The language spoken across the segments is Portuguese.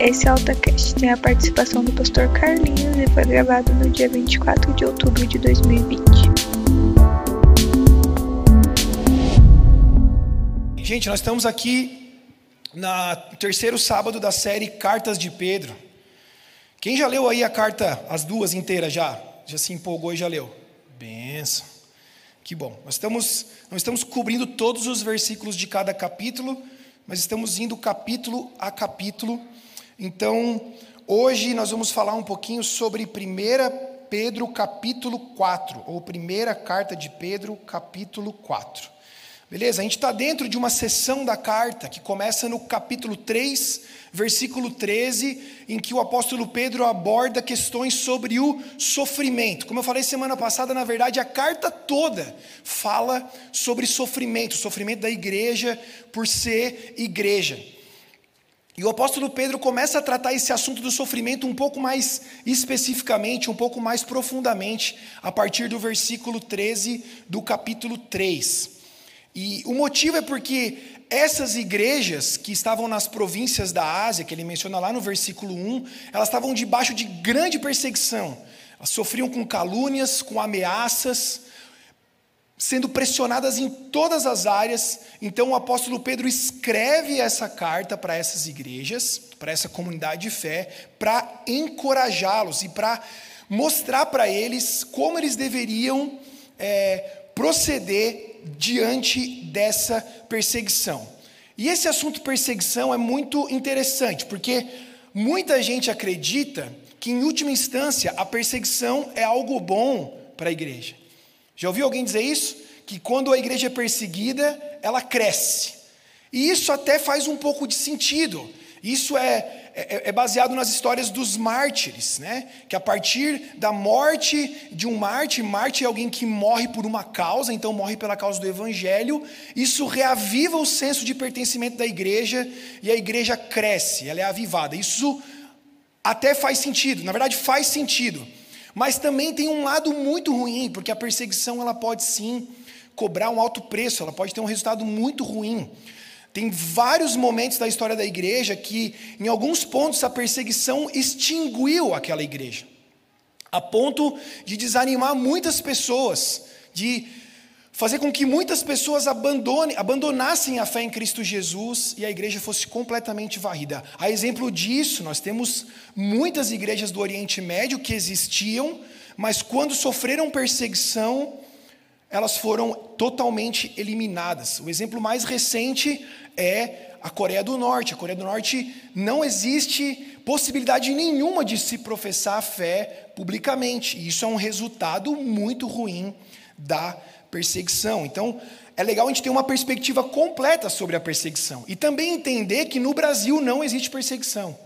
Esse AltaCast tem a participação do pastor Carlinhos e foi gravado no dia 24 de outubro de 2020. Gente, nós estamos aqui no terceiro sábado da série Cartas de Pedro. Quem já leu aí a carta, as duas inteiras já? Já se empolgou e já leu? Benção. Que bom. Nós estamos, não estamos cobrindo todos os versículos de cada capítulo, mas estamos indo capítulo a capítulo então, hoje nós vamos falar um pouquinho sobre 1 Pedro capítulo 4, ou primeira carta de Pedro capítulo 4. Beleza? A gente está dentro de uma sessão da carta que começa no capítulo 3, versículo 13, em que o apóstolo Pedro aborda questões sobre o sofrimento. Como eu falei semana passada, na verdade, a carta toda fala sobre sofrimento, sofrimento da igreja por ser igreja. E o apóstolo Pedro começa a tratar esse assunto do sofrimento um pouco mais especificamente, um pouco mais profundamente, a partir do versículo 13 do capítulo 3. E o motivo é porque essas igrejas que estavam nas províncias da Ásia, que ele menciona lá no versículo 1, elas estavam debaixo de grande perseguição. Elas sofriam com calúnias, com ameaças, sendo pressionadas em todas as áreas. Então o apóstolo Pedro escreve essa carta para essas igrejas, para essa comunidade de fé, para encorajá-los e para mostrar para eles como eles deveriam é, proceder diante dessa perseguição. E esse assunto perseguição é muito interessante, porque muita gente acredita que, em última instância, a perseguição é algo bom para a igreja. Já ouviu alguém dizer isso? Que quando a igreja é perseguida, ela cresce. E isso até faz um pouco de sentido. Isso é, é, é, baseado nas histórias dos mártires, né? Que a partir da morte de um mártir, mártir é alguém que morre por uma causa, então morre pela causa do evangelho, isso reaviva o senso de pertencimento da igreja e a igreja cresce, ela é avivada. Isso até faz sentido, na verdade faz sentido. Mas também tem um lado muito ruim, porque a perseguição ela pode sim cobrar um alto preço, ela pode ter um resultado muito ruim. Tem vários momentos da história da igreja que, em alguns pontos, a perseguição extinguiu aquela igreja, a ponto de desanimar muitas pessoas, de fazer com que muitas pessoas abandone, abandonassem a fé em Cristo Jesus e a igreja fosse completamente varrida. A exemplo disso, nós temos muitas igrejas do Oriente Médio que existiam, mas quando sofreram perseguição, elas foram totalmente eliminadas. O exemplo mais recente é a Coreia do Norte. A Coreia do Norte não existe possibilidade nenhuma de se professar a fé publicamente. E isso é um resultado muito ruim da perseguição. Então, é legal a gente ter uma perspectiva completa sobre a perseguição e também entender que no Brasil não existe perseguição.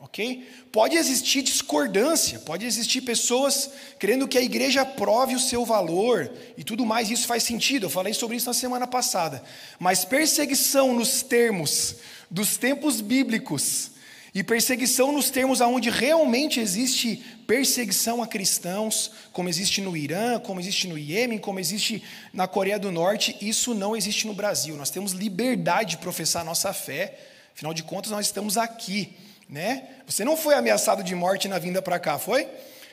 Ok? Pode existir discordância, pode existir pessoas querendo que a igreja prove o seu valor e tudo mais, isso faz sentido, eu falei sobre isso na semana passada. Mas perseguição nos termos dos tempos bíblicos e perseguição nos termos aonde realmente existe perseguição a cristãos, como existe no Irã, como existe no Iêmen, como existe na Coreia do Norte, isso não existe no Brasil. Nós temos liberdade de professar nossa fé, afinal de contas, nós estamos aqui né? Você não foi ameaçado de morte na vinda para cá, foi?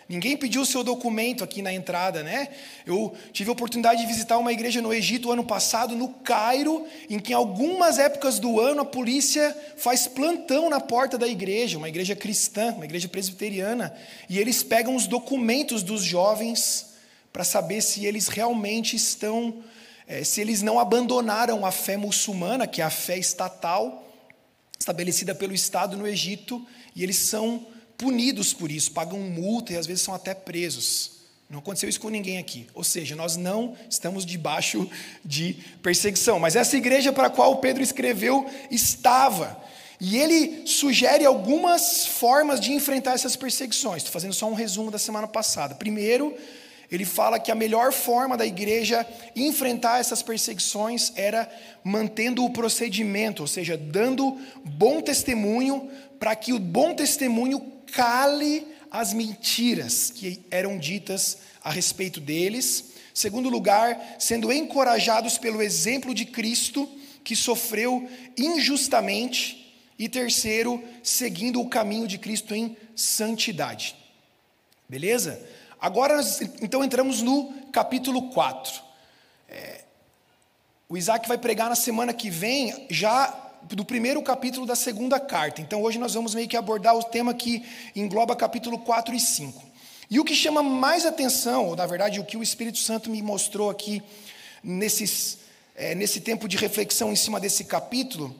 Ninguém pediu o seu documento aqui na entrada, né? Eu tive a oportunidade de visitar uma igreja no Egito ano passado, no Cairo, em que em algumas épocas do ano a polícia faz plantão na porta da igreja, uma igreja cristã, uma igreja presbiteriana, e eles pegam os documentos dos jovens para saber se eles realmente estão, é, se eles não abandonaram a fé muçulmana, que é a fé estatal, estabelecida pelo Estado no Egito, e eles são punidos por isso, pagam multa e às vezes são até presos. Não aconteceu isso com ninguém aqui. Ou seja, nós não estamos debaixo de perseguição. Mas essa igreja para a qual Pedro escreveu estava. E ele sugere algumas formas de enfrentar essas perseguições. Estou fazendo só um resumo da semana passada. Primeiro, ele fala que a melhor forma da igreja enfrentar essas perseguições era mantendo o procedimento, ou seja, dando bom testemunho para que o bom testemunho cale as mentiras que eram ditas a respeito deles. Segundo lugar, sendo encorajados pelo exemplo de Cristo, que sofreu injustamente E terceiro, seguindo o caminho de Cristo em santidade. Beleza? Agora, nós, então, entramos no capítulo 4. É, o Isaac vai pregar na semana que vem, já do primeiro capítulo da segunda carta. Então, hoje nós vamos meio que abordar o tema que engloba capítulo 4 e 5. E o que chama mais atenção, ou na verdade o que o Espírito Santo me mostrou aqui nesses, é, nesse tempo de reflexão em cima desse capítulo,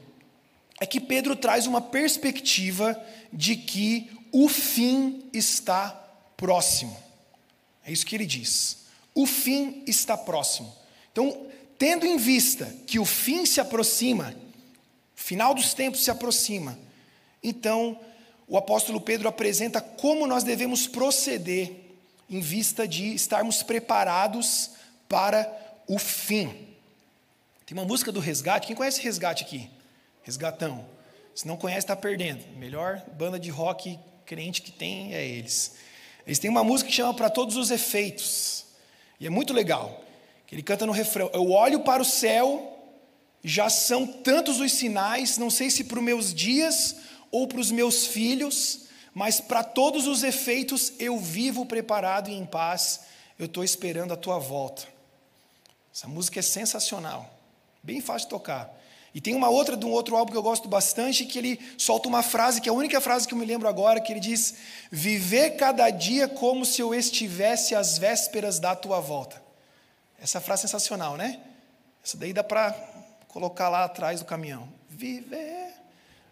é que Pedro traz uma perspectiva de que o fim está próximo. É isso que ele diz. O fim está próximo. Então, tendo em vista que o fim se aproxima, final dos tempos se aproxima, então o apóstolo Pedro apresenta como nós devemos proceder em vista de estarmos preparados para o fim. Tem uma música do Resgate, quem conhece Resgate aqui? Resgatão. Se não conhece, está perdendo. Melhor banda de rock crente que tem é eles. Eles têm uma música que chama Para Todos os Efeitos. E é muito legal. Que ele canta no refrão: Eu olho para o céu, já são tantos os sinais, não sei se para os meus dias ou para os meus filhos, mas para todos os efeitos eu vivo preparado e em paz. Eu estou esperando a tua volta. Essa música é sensacional, bem fácil de tocar. E tem uma outra de um outro álbum que eu gosto bastante, que ele solta uma frase, que é a única frase que eu me lembro agora, que ele diz: Viver cada dia como se eu estivesse às vésperas da tua volta. Essa frase é sensacional, né? Essa daí dá para colocar lá atrás do caminhão. Viver.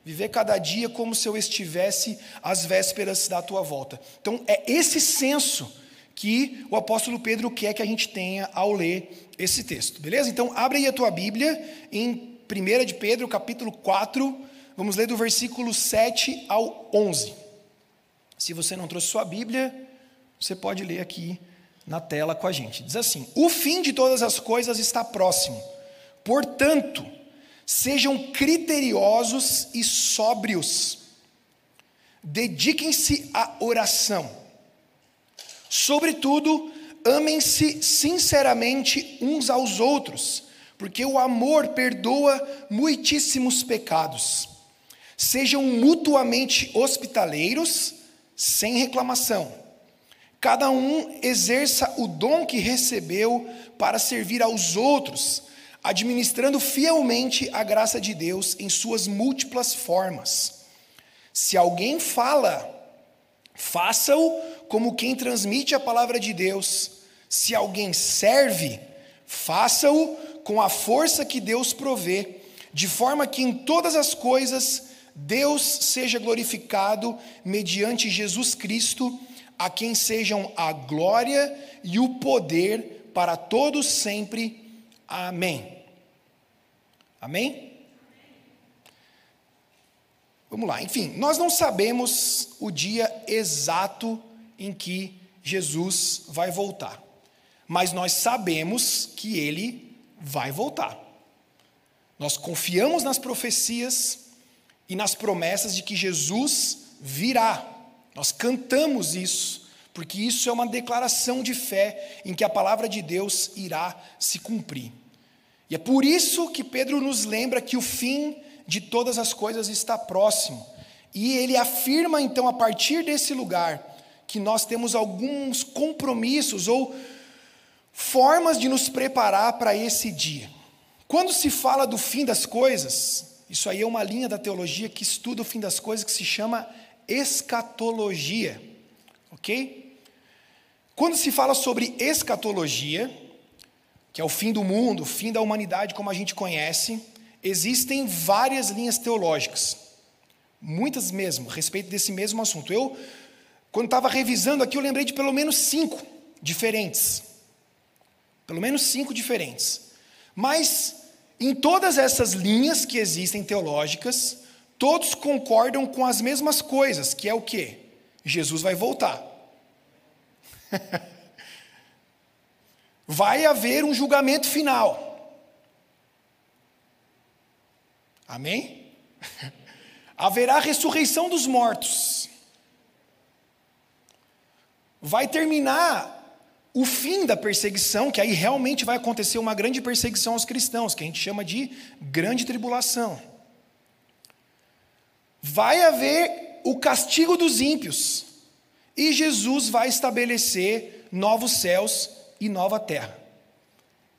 Viver cada dia como se eu estivesse às vésperas da tua volta. Então, é esse senso que o apóstolo Pedro quer que a gente tenha ao ler esse texto, beleza? Então, abre aí a tua Bíblia em 1 de Pedro, capítulo 4, vamos ler do versículo 7 ao 11. Se você não trouxe sua Bíblia, você pode ler aqui na tela com a gente. Diz assim: O fim de todas as coisas está próximo. Portanto, sejam criteriosos e sóbrios. Dediquem-se à oração. Sobretudo, amem-se sinceramente uns aos outros porque o amor perdoa muitíssimos pecados. Sejam mutuamente hospitaleiros, sem reclamação. Cada um exerça o dom que recebeu para servir aos outros, administrando fielmente a graça de Deus em suas múltiplas formas. Se alguém fala, faça-o como quem transmite a palavra de Deus. Se alguém serve, faça-o com a força que Deus provê, de forma que em todas as coisas Deus seja glorificado mediante Jesus Cristo, a quem sejam a glória e o poder para todos sempre. Amém. Amém? Vamos lá, enfim, nós não sabemos o dia exato em que Jesus vai voltar, mas nós sabemos que ele vai voltar. Nós confiamos nas profecias e nas promessas de que Jesus virá. Nós cantamos isso, porque isso é uma declaração de fé em que a palavra de Deus irá se cumprir. E é por isso que Pedro nos lembra que o fim de todas as coisas está próximo. E ele afirma então, a partir desse lugar, que nós temos alguns compromissos ou formas de nos preparar para esse dia. Quando se fala do fim das coisas, isso aí é uma linha da teologia que estuda o fim das coisas que se chama escatologia, ok? Quando se fala sobre escatologia, que é o fim do mundo, o fim da humanidade como a gente conhece, existem várias linhas teológicas, muitas mesmo, a respeito desse mesmo assunto. Eu, quando estava revisando aqui, eu lembrei de pelo menos cinco diferentes. Pelo menos cinco diferentes. Mas, em todas essas linhas que existem teológicas, todos concordam com as mesmas coisas, que é o quê? Jesus vai voltar. vai haver um julgamento final. Amém? Haverá ressurreição dos mortos. Vai terminar o fim da perseguição, que aí realmente vai acontecer uma grande perseguição aos cristãos, que a gente chama de grande tribulação. vai haver o castigo dos ímpios e Jesus vai estabelecer novos céus e nova terra.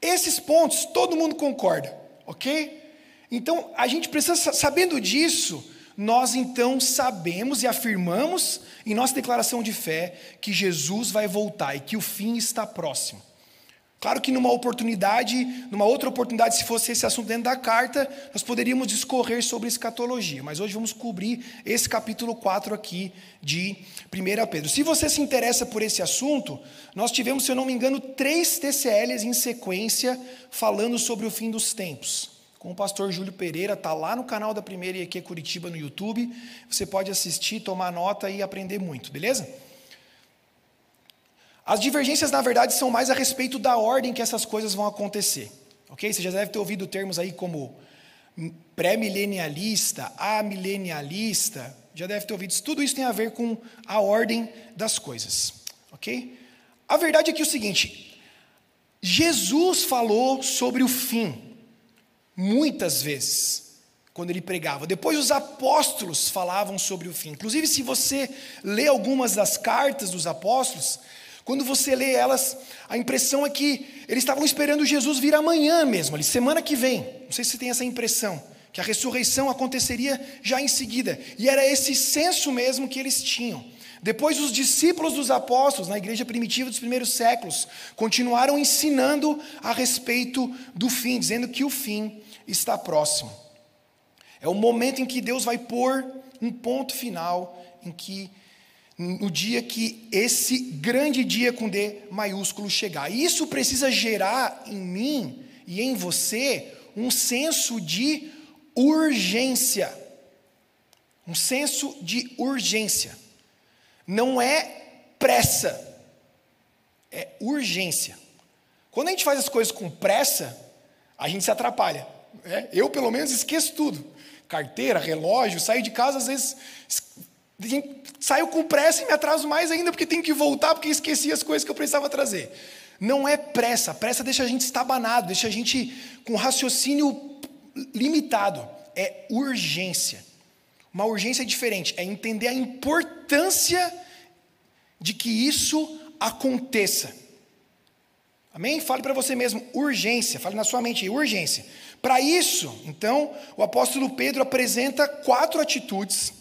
Esses pontos todo mundo concorda, ok? Então a gente precisa, sabendo disso, nós então sabemos e afirmamos em nossa declaração de fé que Jesus vai voltar e que o fim está próximo. Claro que numa oportunidade, numa outra oportunidade, se fosse esse assunto dentro da carta, nós poderíamos discorrer sobre escatologia, mas hoje vamos cobrir esse capítulo 4 aqui de 1 Pedro. Se você se interessa por esse assunto, nós tivemos, se eu não me engano, três TCLs em sequência falando sobre o fim dos tempos. Com o pastor Júlio Pereira, está lá no canal da Primeira IQ Curitiba no YouTube. Você pode assistir, tomar nota e aprender muito, beleza? As divergências, na verdade, são mais a respeito da ordem que essas coisas vão acontecer. Ok? Você já deve ter ouvido termos aí como pré-milenialista, amilenialista, já deve ter ouvido isso. Tudo isso tem a ver com a ordem das coisas. Ok? A verdade é que é o seguinte: Jesus falou sobre o fim muitas vezes quando ele pregava. Depois os apóstolos falavam sobre o fim. Inclusive, se você lê algumas das cartas dos apóstolos, quando você lê elas, a impressão é que eles estavam esperando Jesus vir amanhã mesmo, ali, semana que vem. Não sei se você tem essa impressão, que a ressurreição aconteceria já em seguida. E era esse senso mesmo que eles tinham. Depois, os discípulos dos apóstolos, na igreja primitiva dos primeiros séculos, continuaram ensinando a respeito do fim, dizendo que o fim está próximo. É o momento em que Deus vai pôr um ponto final, em que no dia que esse grande dia com D maiúsculo chegar. E isso precisa gerar em mim e em você um senso de urgência. Um senso de urgência. Não é pressa, é urgência. Quando a gente faz as coisas com pressa, a gente se atrapalha. É, eu, pelo menos, esqueço tudo. Carteira, relógio, saio de casa, às vezes Saio com pressa e me atraso mais ainda porque tenho que voltar porque esqueci as coisas que eu precisava trazer. Não é pressa, pressa deixa a gente estabanado, deixa a gente com raciocínio limitado. É urgência. Uma urgência diferente, é entender a importância de que isso aconteça. Amém? Fale para você mesmo, urgência, fale na sua mente, urgência. Para isso, então, o apóstolo Pedro apresenta quatro atitudes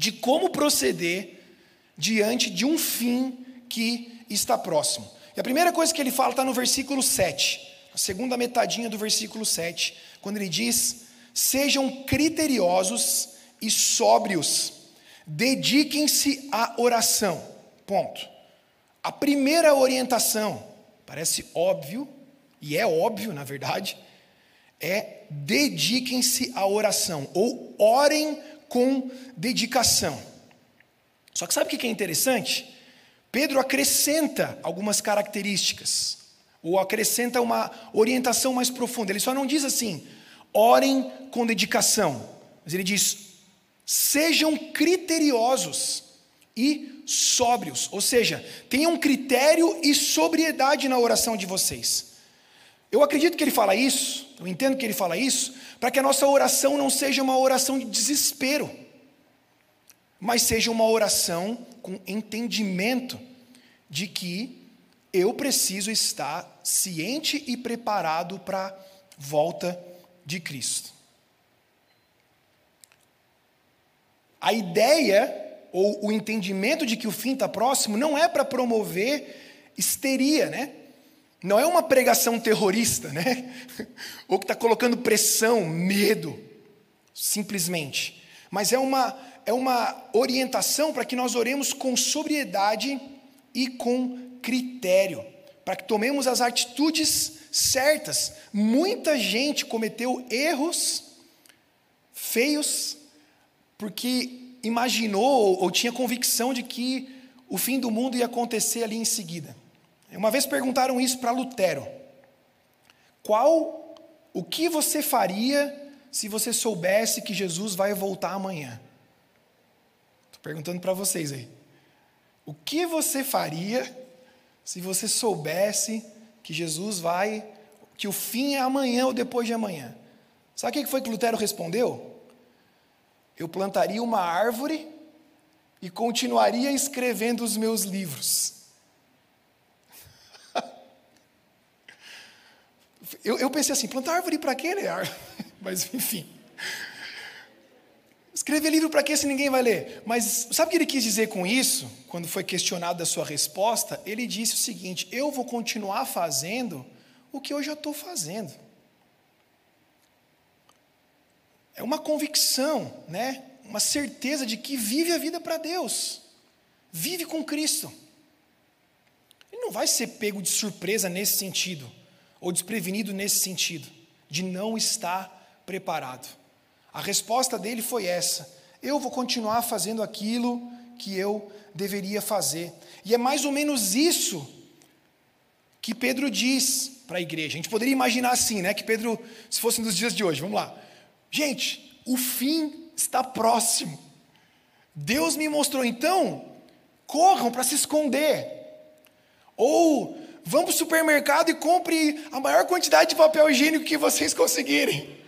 de como proceder diante de um fim que está próximo. E a primeira coisa que ele fala está no versículo 7, a segunda metadinha do versículo 7, quando ele diz: Sejam criteriosos e sóbrios, dediquem-se à oração. Ponto. A primeira orientação, parece óbvio, e é óbvio na verdade, é dediquem-se à oração, ou orem com dedicação. Só que sabe o que é interessante? Pedro acrescenta algumas características, ou acrescenta uma orientação mais profunda. Ele só não diz assim, orem com dedicação, mas ele diz, sejam criteriosos e sóbrios, ou seja, tenham critério e sobriedade na oração de vocês. Eu acredito que ele fala isso, eu entendo que ele fala isso, para que a nossa oração não seja uma oração de desespero, mas seja uma oração com entendimento de que eu preciso estar ciente e preparado para a volta de Cristo. A ideia ou o entendimento de que o fim está próximo não é para promover histeria, né? Não é uma pregação terrorista, né? Ou que está colocando pressão, medo, simplesmente. Mas é uma, é uma orientação para que nós oremos com sobriedade e com critério, para que tomemos as atitudes certas. Muita gente cometeu erros feios porque imaginou ou tinha convicção de que o fim do mundo ia acontecer ali em seguida. Uma vez perguntaram isso para Lutero. Qual, o que você faria se você soubesse que Jesus vai voltar amanhã? Estou perguntando para vocês aí. O que você faria se você soubesse que Jesus vai, que o fim é amanhã ou depois de amanhã? Sabe o que foi que Lutero respondeu? eu plantaria uma árvore e continuaria escrevendo os meus livros. Eu, eu pensei assim, plantar árvore para quê, né? Mas enfim. Escrever livro para quê se ninguém vai ler? Mas sabe o que ele quis dizer com isso? Quando foi questionado da sua resposta, ele disse o seguinte: eu vou continuar fazendo o que eu já estou fazendo. É uma convicção, né? uma certeza de que vive a vida para Deus, vive com Cristo. Ele não vai ser pego de surpresa nesse sentido, ou desprevenido nesse sentido, de não estar preparado. A resposta dele foi essa: eu vou continuar fazendo aquilo que eu deveria fazer. E é mais ou menos isso que Pedro diz para a igreja. A gente poderia imaginar assim, né? Que Pedro, se fosse nos dias de hoje, vamos lá. Gente, o fim está próximo. Deus me mostrou, então, corram para se esconder. Ou vão para o supermercado e compre a maior quantidade de papel higiênico que vocês conseguirem.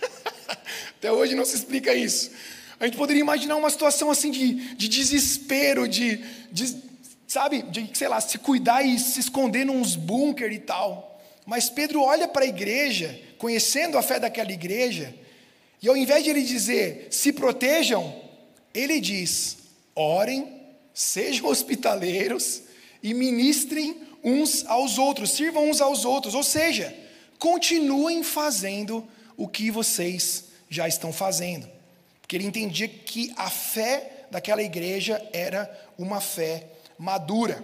Até hoje não se explica isso. A gente poderia imaginar uma situação assim de, de desespero, de, de, sabe, de, sei lá, se cuidar e se esconder nos bunker e tal. Mas Pedro olha para a igreja, conhecendo a fé daquela igreja, e ao invés de ele dizer, se protejam, ele diz, orem, sejam hospitaleiros e ministrem uns aos outros, sirvam uns aos outros. Ou seja, continuem fazendo o que vocês já estão fazendo. Porque ele entendia que a fé daquela igreja era uma fé madura.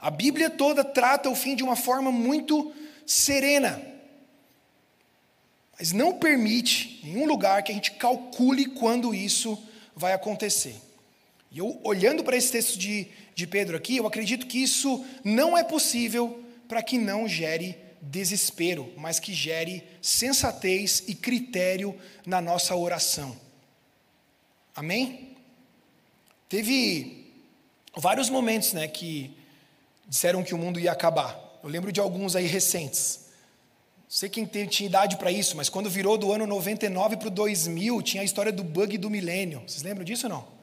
A Bíblia toda trata o fim de uma forma muito serena mas não permite em nenhum lugar que a gente calcule quando isso vai acontecer. E eu, olhando para esse texto de, de Pedro aqui, eu acredito que isso não é possível para que não gere desespero, mas que gere sensatez e critério na nossa oração. Amém? Teve vários momentos né, que disseram que o mundo ia acabar. Eu lembro de alguns aí recentes sei quem tem, tinha idade para isso, mas quando virou do ano 99 para o 2000, tinha a história do bug do milênio. Vocês lembram disso ou não?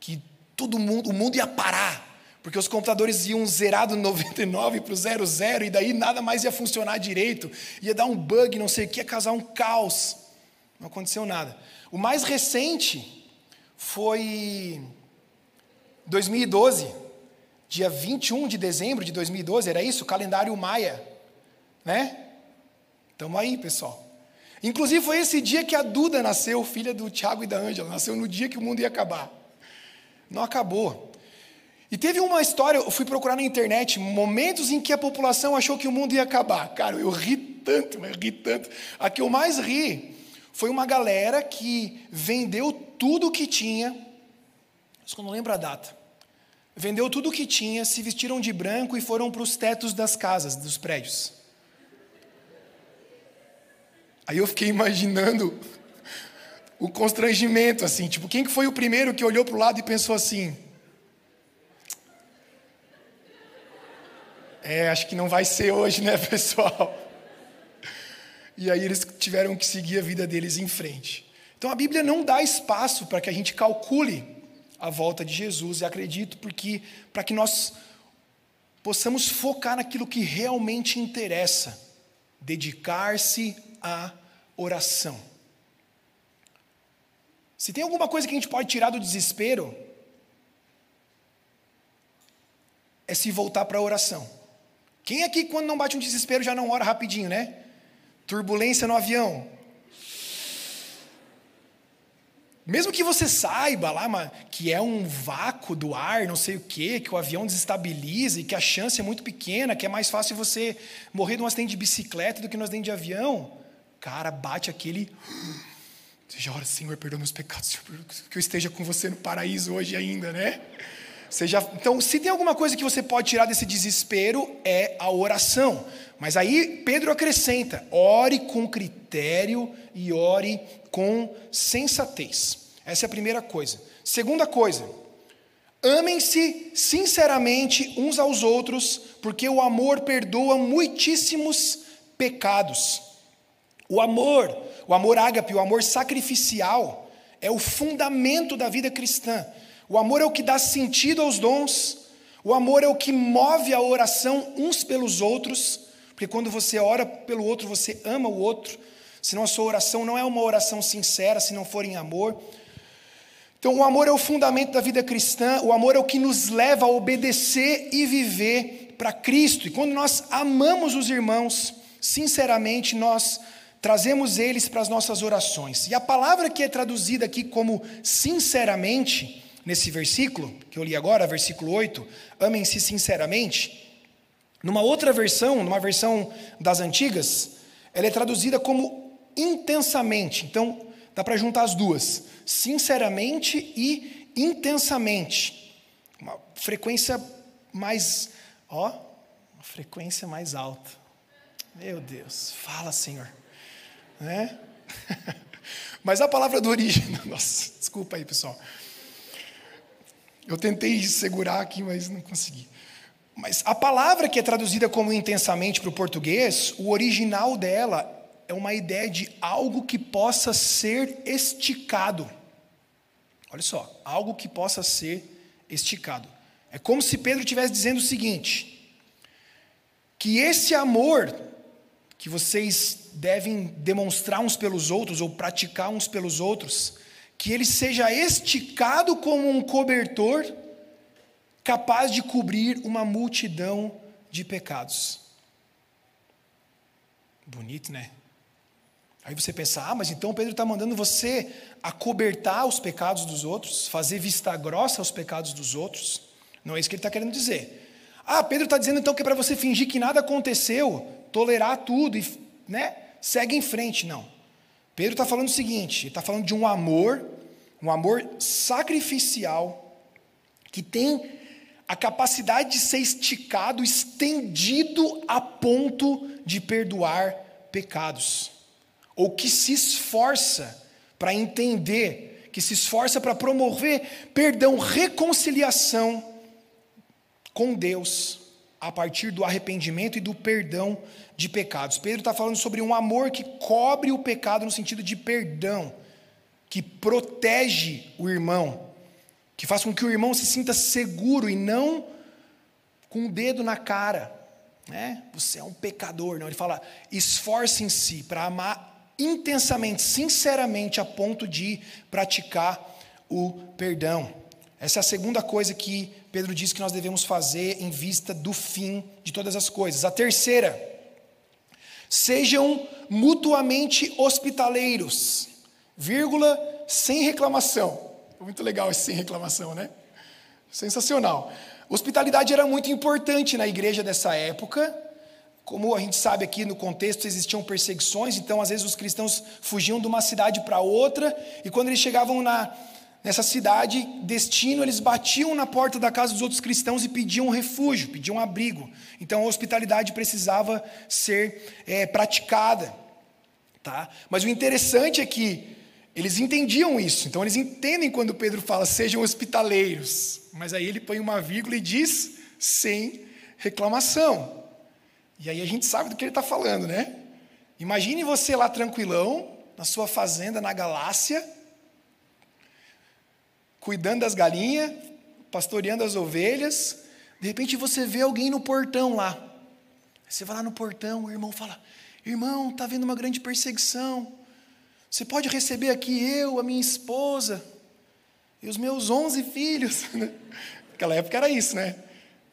Que todo mundo, o mundo ia parar, porque os computadores iam zerar do 99 para o 00 e daí nada mais ia funcionar direito, ia dar um bug, não sei o que, ia causar um caos. Não aconteceu nada. O mais recente foi 2012, dia 21 de dezembro de 2012, era isso? Calendário Maia, né? Estamos aí, pessoal. Inclusive foi esse dia que a Duda nasceu, filha do Tiago e da Ângela. Nasceu no dia que o mundo ia acabar. Não acabou. E teve uma história, eu fui procurar na internet, momentos em que a população achou que o mundo ia acabar. Cara, eu ri tanto, mas ri tanto. A que eu mais ri foi uma galera que vendeu tudo o que tinha, eu não lembro a data. Vendeu tudo o que tinha, se vestiram de branco e foram para os tetos das casas, dos prédios. Aí eu fiquei imaginando o constrangimento, assim, tipo, quem que foi o primeiro que olhou para o lado e pensou assim? É, acho que não vai ser hoje, né, pessoal? E aí eles tiveram que seguir a vida deles em frente. Então a Bíblia não dá espaço para que a gente calcule a volta de Jesus, e acredito porque para que nós possamos focar naquilo que realmente interessa, dedicar-se a oração. Se tem alguma coisa que a gente pode tirar do desespero, é se voltar para a oração. Quem aqui, quando não bate um desespero, já não ora rapidinho, né? Turbulência no avião. Mesmo que você saiba lá que é um vácuo do ar, não sei o quê, que o avião desestabiliza e que a chance é muito pequena, que é mais fácil você morrer de um acidente de bicicleta do que no acidente de avião, cara, bate aquele. Você já ora, Senhor, perdoa meus pecados, Senhor, que eu esteja com você no paraíso hoje ainda, né? Já, então, se tem alguma coisa que você pode tirar desse desespero, é a oração. Mas aí Pedro acrescenta: ore com critério e ore com sensatez. Essa é a primeira coisa. Segunda coisa, amem-se sinceramente uns aos outros, porque o amor perdoa muitíssimos pecados. O amor, o amor ágape, o amor sacrificial, é o fundamento da vida cristã. O amor é o que dá sentido aos dons, o amor é o que move a oração uns pelos outros, porque quando você ora pelo outro, você ama o outro, senão a sua oração não é uma oração sincera se não for em amor. Então, o amor é o fundamento da vida cristã, o amor é o que nos leva a obedecer e viver para Cristo. E quando nós amamos os irmãos, sinceramente, nós trazemos eles para as nossas orações. E a palavra que é traduzida aqui como sinceramente, nesse versículo, que eu li agora, versículo 8, amem-se sinceramente. Numa outra versão, numa versão das antigas, ela é traduzida como intensamente. Então, dá para juntar as duas: sinceramente e intensamente. Uma frequência mais, ó, uma frequência mais alta. Meu Deus, fala, Senhor. Né? Mas a palavra do origem, nossa, desculpa aí, pessoal. Eu tentei segurar aqui, mas não consegui. Mas a palavra que é traduzida como intensamente para o português, o original dela é uma ideia de algo que possa ser esticado. Olha só, algo que possa ser esticado. É como se Pedro estivesse dizendo o seguinte: que esse amor que vocês devem demonstrar uns pelos outros ou praticar uns pelos outros, que ele seja esticado como um cobertor capaz de cobrir uma multidão de pecados. Bonito, né? Aí você pensa, ah, mas então Pedro está mandando você acobertar os pecados dos outros, fazer vista grossa aos pecados dos outros. Não é isso que ele está querendo dizer. Ah, Pedro está dizendo então que é para você fingir que nada aconteceu, tolerar tudo e né, segue em frente. Não. Pedro está falando o seguinte: está falando de um amor, um amor sacrificial, que tem a capacidade de ser esticado, estendido a ponto de perdoar pecados, ou que se esforça para entender, que se esforça para promover perdão, reconciliação com Deus, a partir do arrependimento e do perdão de pecados. Pedro está falando sobre um amor que cobre o pecado no sentido de perdão, que protege o irmão, que faz com que o irmão se sinta seguro e não com o dedo na cara. Né? Você é um pecador. Não, ele fala: esforcem-se para amar intensamente, sinceramente, a ponto de praticar o perdão. Essa é a segunda coisa que Pedro diz que nós devemos fazer em vista do fim de todas as coisas. A terceira, Sejam mutuamente hospitaleiros, vírgula, sem reclamação. Muito legal esse sem reclamação, né? Sensacional. Hospitalidade era muito importante na igreja dessa época. Como a gente sabe aqui no contexto, existiam perseguições, então às vezes os cristãos fugiam de uma cidade para outra, e quando eles chegavam na, Nessa cidade, destino, eles batiam na porta da casa dos outros cristãos e pediam refúgio, pediam abrigo. Então a hospitalidade precisava ser é, praticada. Tá? Mas o interessante é que eles entendiam isso. Então eles entendem quando Pedro fala sejam hospitaleiros. Mas aí ele põe uma vírgula e diz sem reclamação. E aí a gente sabe do que ele está falando, né? Imagine você lá tranquilão, na sua fazenda na Galácia cuidando das galinhas, pastoreando as ovelhas. De repente você vê alguém no portão lá. Você vai lá no portão, o irmão fala: Irmão, está havendo uma grande perseguição. Você pode receber aqui eu, a minha esposa e os meus onze filhos. Naquela época era isso, né?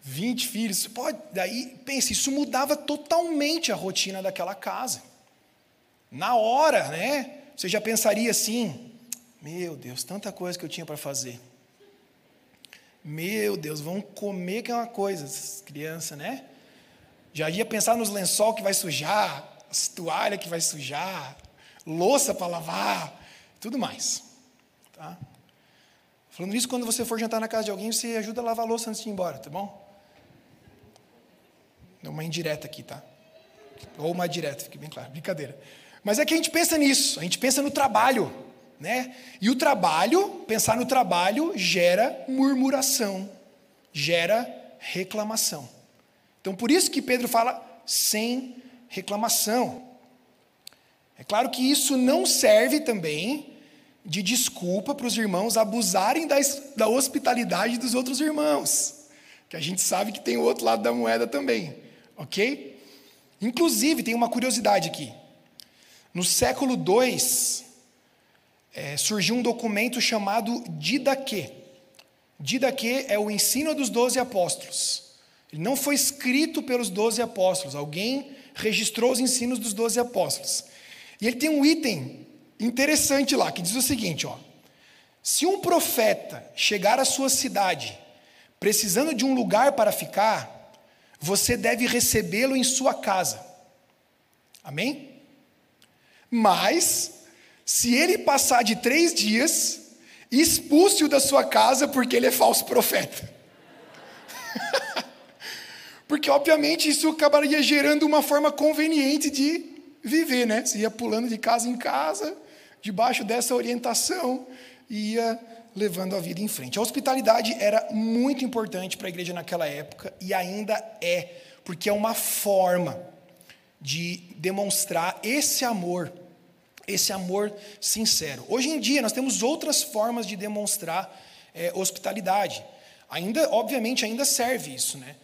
20 filhos. Você pode. Daí, pense, isso mudava totalmente a rotina daquela casa. Na hora, né? Você já pensaria assim: meu Deus, tanta coisa que eu tinha para fazer. Meu Deus, vão comer que é uma coisa, criança, né? Já ia pensar nos lençol que vai sujar, as toalhas que vai sujar, louça para lavar, tudo mais. Tá? Falando isso, quando você for jantar na casa de alguém, você ajuda a lavar a louça antes de ir embora, tá bom? Uma indireta aqui, tá? Ou uma direta, fique bem claro, brincadeira. Mas é que a gente pensa nisso, a gente pensa no trabalho. Né? E o trabalho, pensar no trabalho, gera murmuração, gera reclamação. Então, por isso que Pedro fala sem reclamação. É claro que isso não serve também de desculpa para os irmãos abusarem da, da hospitalidade dos outros irmãos. Que a gente sabe que tem o outro lado da moeda também, ok? Inclusive, tem uma curiosidade aqui. No século II, é, surgiu um documento chamado Didaquê. Didaquê é o ensino dos doze apóstolos. Ele não foi escrito pelos doze apóstolos, alguém registrou os ensinos dos doze apóstolos. E ele tem um item interessante lá, que diz o seguinte: ó, se um profeta chegar à sua cidade precisando de um lugar para ficar, você deve recebê-lo em sua casa. Amém? Mas, se ele passar de três dias, expulse-o da sua casa porque ele é falso profeta. porque, obviamente, isso acabaria gerando uma forma conveniente de viver, né? Você ia pulando de casa em casa, debaixo dessa orientação, ia levando a vida em frente. A hospitalidade era muito importante para a igreja naquela época e ainda é, porque é uma forma de demonstrar esse amor, esse amor sincero. Hoje em dia, nós temos outras formas de demonstrar é, hospitalidade. Ainda, obviamente, ainda serve isso, né?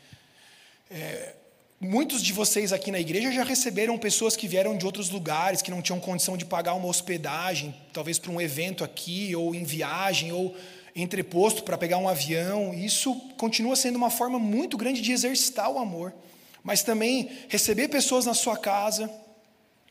É, Muitos de vocês aqui na igreja já receberam pessoas que vieram de outros lugares, que não tinham condição de pagar uma hospedagem, talvez para um evento aqui, ou em viagem, ou entreposto para pegar um avião. Isso continua sendo uma forma muito grande de exercitar o amor. Mas também receber pessoas na sua casa,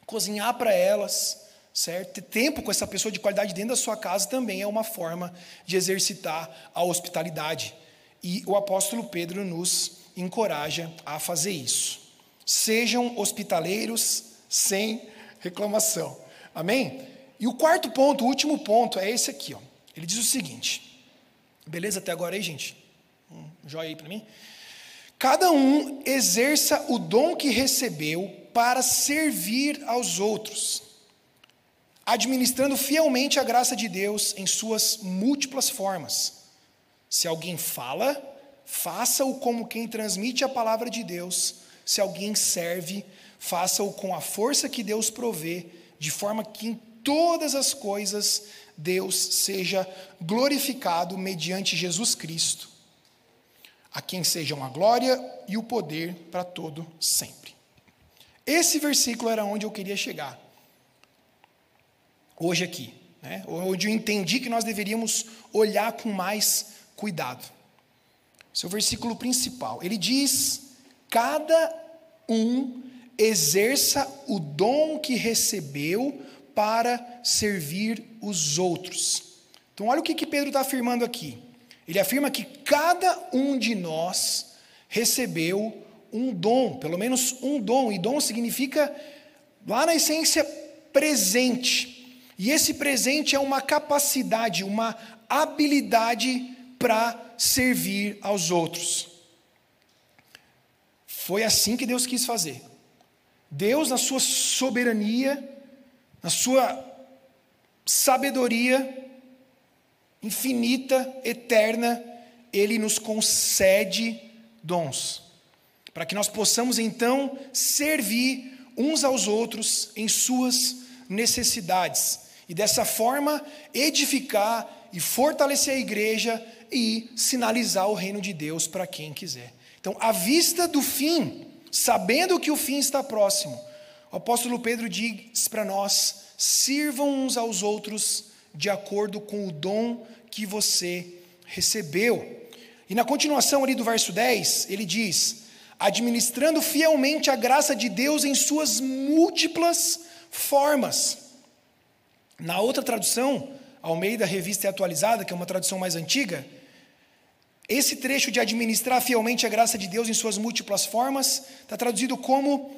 cozinhar para elas, certo? Ter tempo com essa pessoa de qualidade dentro da sua casa também é uma forma de exercitar a hospitalidade. E o apóstolo Pedro nos encoraja a fazer isso. Sejam hospitaleiros sem reclamação. Amém? E o quarto ponto, o último ponto, é esse aqui. Ó. Ele diz o seguinte: beleza até agora aí, gente? Um joia aí para mim. Cada um exerça o dom que recebeu para servir aos outros, administrando fielmente a graça de Deus em suas múltiplas formas. Se alguém fala, faça-o como quem transmite a palavra de Deus. Se alguém serve, faça-o com a força que Deus provê, de forma que em todas as coisas Deus seja glorificado mediante Jesus Cristo, a quem sejam a glória e o poder para todo sempre. Esse versículo era onde eu queria chegar. Hoje aqui, né? onde eu entendi que nós deveríamos olhar com mais cuidado seu versículo principal. Ele diz: cada um exerça o dom que recebeu para servir os outros. Então, olha o que, que Pedro está afirmando aqui. Ele afirma que cada um de nós recebeu um dom, pelo menos um dom, e dom significa, lá na essência, presente. E esse presente é uma capacidade, uma habilidade para servir aos outros. Foi assim que Deus quis fazer. Deus, na sua soberania, na sua sabedoria infinita, eterna, Ele nos concede dons, para que nós possamos então servir uns aos outros em suas necessidades e dessa forma edificar e fortalecer a igreja e sinalizar o reino de Deus para quem quiser. Então, à vista do fim, sabendo que o fim está próximo, o apóstolo Pedro diz para nós: sirvam uns aos outros de acordo com o dom que você recebeu. E na continuação ali do verso 10, ele diz: administrando fielmente a graça de Deus em suas múltiplas formas. Na outra tradução, Almeida Revista e Atualizada, que é uma tradução mais antiga, esse trecho de administrar fielmente a graça de Deus em suas múltiplas formas está traduzido como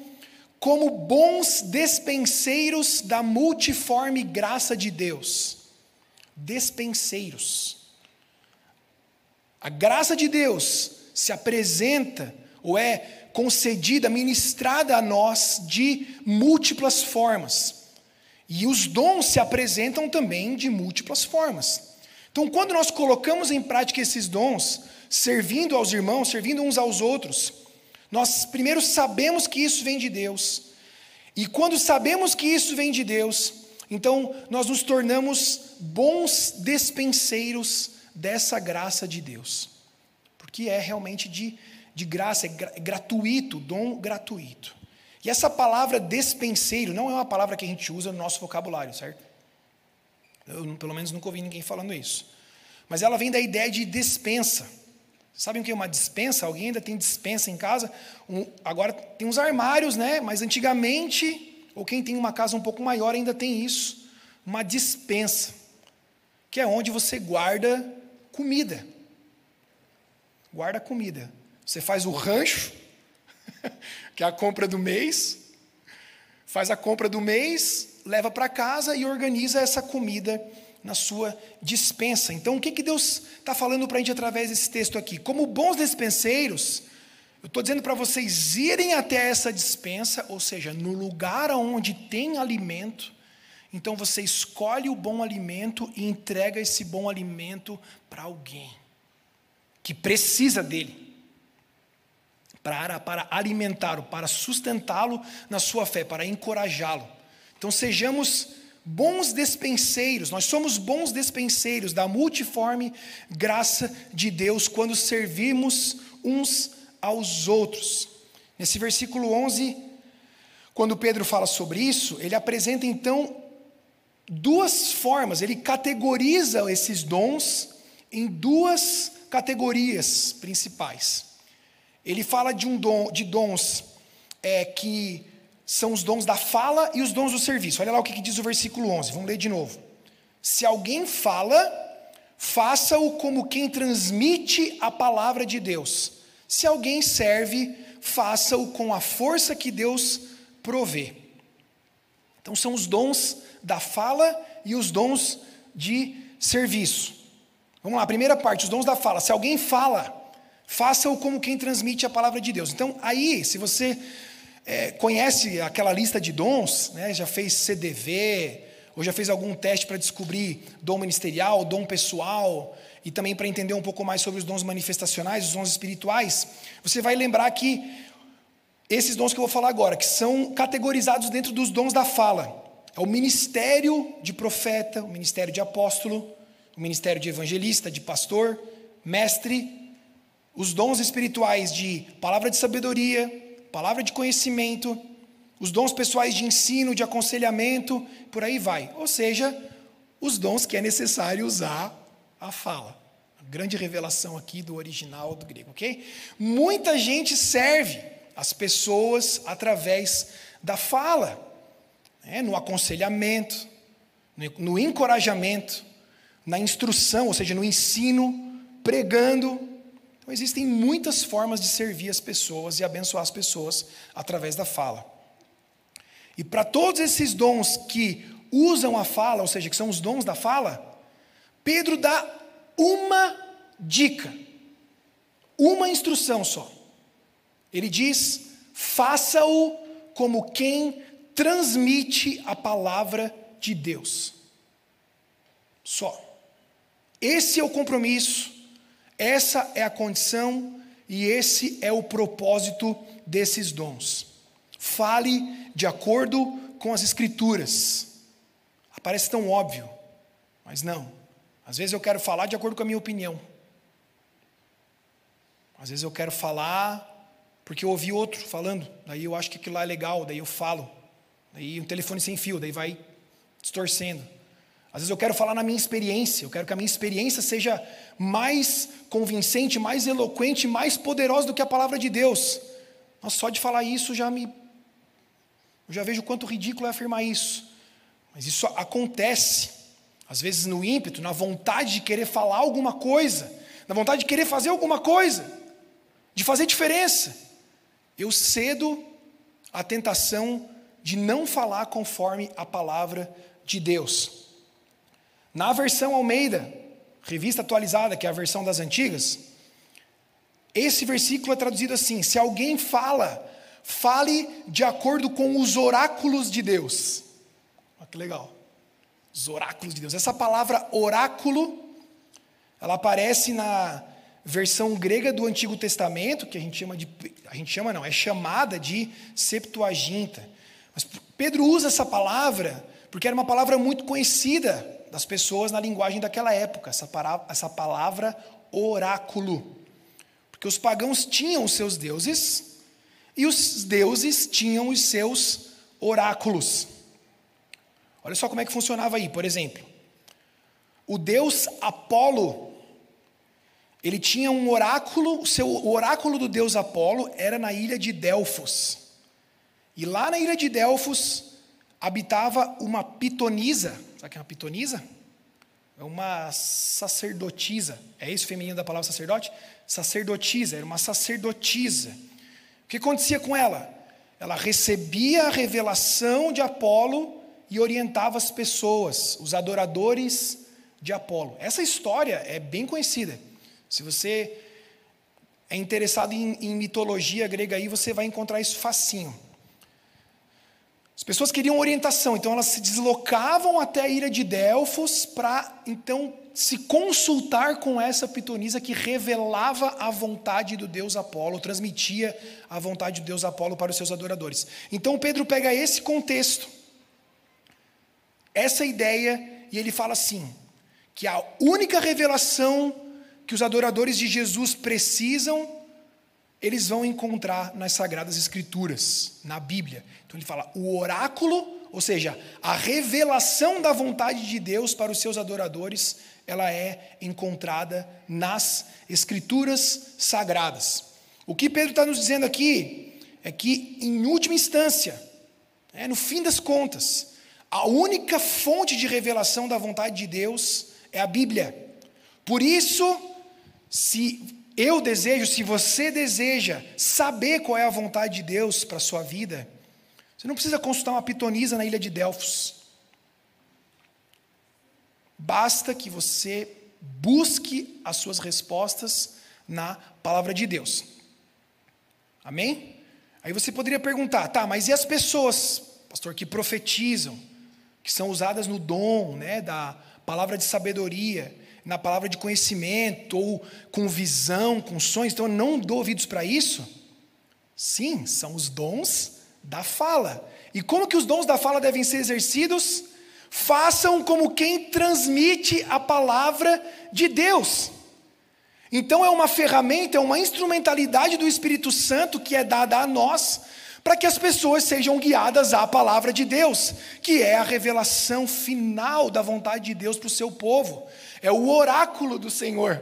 como bons despenseiros da multiforme graça de Deus. Despenseiros. A graça de Deus se apresenta ou é concedida, ministrada a nós de múltiplas formas. E os dons se apresentam também de múltiplas formas. Então, quando nós colocamos em prática esses dons, servindo aos irmãos, servindo uns aos outros, nós primeiro sabemos que isso vem de Deus. E quando sabemos que isso vem de Deus, Então, nós nos tornamos bons despenseiros dessa graça de Deus. Porque é realmente de, de graça, é, gra, gratuito, dom gratuito. E essa palavra despenseiro não é uma palavra que a gente usa no nosso vocabulário, certo? Eu, pelo menos, nunca ouvi ninguém falando isso. Mas ela vem da ideia de despensa. Sabem o que é uma dispensa? Alguém ainda tem dispensa em casa? Um, agora tem uns armários, né? Mas antigamente, ou quem tem uma casa um pouco maior ainda tem isso. Uma dispensa. Que é onde você guarda comida. Guarda comida. Você faz o rancho, que é a compra do mês, faz a compra do mês, leva para casa e organiza essa comida na sua dispensa. Então, o que, que Deus está falando para a gente através desse texto aqui? Como bons despenseiros, eu estou dizendo para vocês irem até essa dispensa, ou seja, no lugar onde tem alimento. Então, você escolhe o bom alimento e entrega esse bom alimento para alguém que precisa dele para, para alimentá-lo, para sustentá-lo na sua fé, para encorajá-lo. Então sejamos bons despenseiros, nós somos bons despenseiros da multiforme graça de Deus quando servimos uns aos outros. Nesse versículo 11, quando Pedro fala sobre isso, ele apresenta então duas formas, ele categoriza esses dons em duas categorias principais. Ele fala de, um dom, de dons é, que são os dons da fala e os dons do serviço. Olha lá o que, que diz o versículo 11, vamos ler de novo. Se alguém fala, faça-o como quem transmite a palavra de Deus. Se alguém serve, faça-o com a força que Deus provê. Então são os dons da fala e os dons de serviço. Vamos lá, primeira parte, os dons da fala. Se alguém fala, Faça-o como quem transmite a palavra de Deus. Então, aí, se você é, conhece aquela lista de dons, né, já fez CDV, ou já fez algum teste para descobrir dom ministerial, dom pessoal, e também para entender um pouco mais sobre os dons manifestacionais, os dons espirituais, você vai lembrar que esses dons que eu vou falar agora, que são categorizados dentro dos dons da fala, é o ministério de profeta, o ministério de apóstolo, o ministério de evangelista, de pastor, mestre os dons espirituais de palavra de sabedoria, palavra de conhecimento, os dons pessoais de ensino, de aconselhamento, por aí vai. Ou seja, os dons que é necessário usar a fala. A grande revelação aqui do original do grego, ok? Muita gente serve as pessoas através da fala, né? no aconselhamento, no, no encorajamento, na instrução, ou seja, no ensino, pregando, existem muitas formas de servir as pessoas e abençoar as pessoas através da fala. E para todos esses dons que usam a fala, ou seja, que são os dons da fala, Pedro dá uma dica, uma instrução só. Ele diz: faça-o como quem transmite a palavra de Deus. Só. Esse é o compromisso essa é a condição e esse é o propósito desses dons. Fale de acordo com as Escrituras. Parece tão óbvio, mas não. Às vezes eu quero falar de acordo com a minha opinião. Às vezes eu quero falar porque eu ouvi outro falando, daí eu acho que aquilo lá é legal, daí eu falo. Daí um telefone sem fio, daí vai distorcendo. Às vezes eu quero falar na minha experiência, eu quero que a minha experiência seja mais convincente, mais eloquente, mais poderosa do que a palavra de Deus. Mas só de falar isso já me. Eu já vejo quanto ridículo é afirmar isso. Mas isso acontece, às vezes no ímpeto, na vontade de querer falar alguma coisa, na vontade de querer fazer alguma coisa, de fazer diferença. Eu cedo à tentação de não falar conforme a palavra de Deus. Na versão Almeida, revista atualizada, que é a versão das antigas, esse versículo é traduzido assim: se alguém fala, fale de acordo com os oráculos de Deus. Olha que legal. Os oráculos de Deus. Essa palavra oráculo, ela aparece na versão grega do Antigo Testamento, que a gente chama de. A gente chama não, é chamada de Septuaginta. Mas Pedro usa essa palavra Porque era uma palavra muito conhecida das pessoas na linguagem daquela época, essa palavra, essa palavra oráculo. Porque os pagãos tinham os seus deuses e os deuses tinham os seus oráculos. Olha só como é que funcionava aí, por exemplo. O deus Apolo, ele tinha um oráculo, o, seu, o oráculo do deus Apolo era na ilha de Delfos. E lá na ilha de Delfos habitava uma pitonisa. Sabe que é uma pitonisa? É uma sacerdotisa. É isso feminino da palavra sacerdote? Sacerdotisa, era uma sacerdotisa. O que acontecia com ela? Ela recebia a revelação de Apolo e orientava as pessoas, os adoradores de Apolo. Essa história é bem conhecida. Se você é interessado em, em mitologia grega aí, você vai encontrar isso facinho. As pessoas queriam orientação, então elas se deslocavam até a ilha de Delfos para então se consultar com essa pitonisa que revelava a vontade do deus Apolo, transmitia a vontade do deus Apolo para os seus adoradores. Então Pedro pega esse contexto, essa ideia, e ele fala assim: que a única revelação que os adoradores de Jesus precisam eles vão encontrar nas Sagradas Escrituras, na Bíblia. Então ele fala: o oráculo, ou seja, a revelação da vontade de Deus para os seus adoradores, ela é encontrada nas Escrituras Sagradas. O que Pedro está nos dizendo aqui é que, em última instância, é, no fim das contas, a única fonte de revelação da vontade de Deus é a Bíblia. Por isso, se eu desejo, se você deseja saber qual é a vontade de Deus para a sua vida, você não precisa consultar uma pitonisa na ilha de Delfos. Basta que você busque as suas respostas na palavra de Deus. Amém? Aí você poderia perguntar, tá, mas e as pessoas, pastor, que profetizam, que são usadas no dom, né, da palavra de sabedoria, na palavra de conhecimento, ou com visão, com sonhos, então eu não dou ouvidos para isso? Sim, são os dons da fala. E como que os dons da fala devem ser exercidos? Façam como quem transmite a palavra de Deus. Então é uma ferramenta, é uma instrumentalidade do Espírito Santo que é dada a nós para que as pessoas sejam guiadas à palavra de Deus, que é a revelação final da vontade de Deus para o seu povo é o oráculo do Senhor.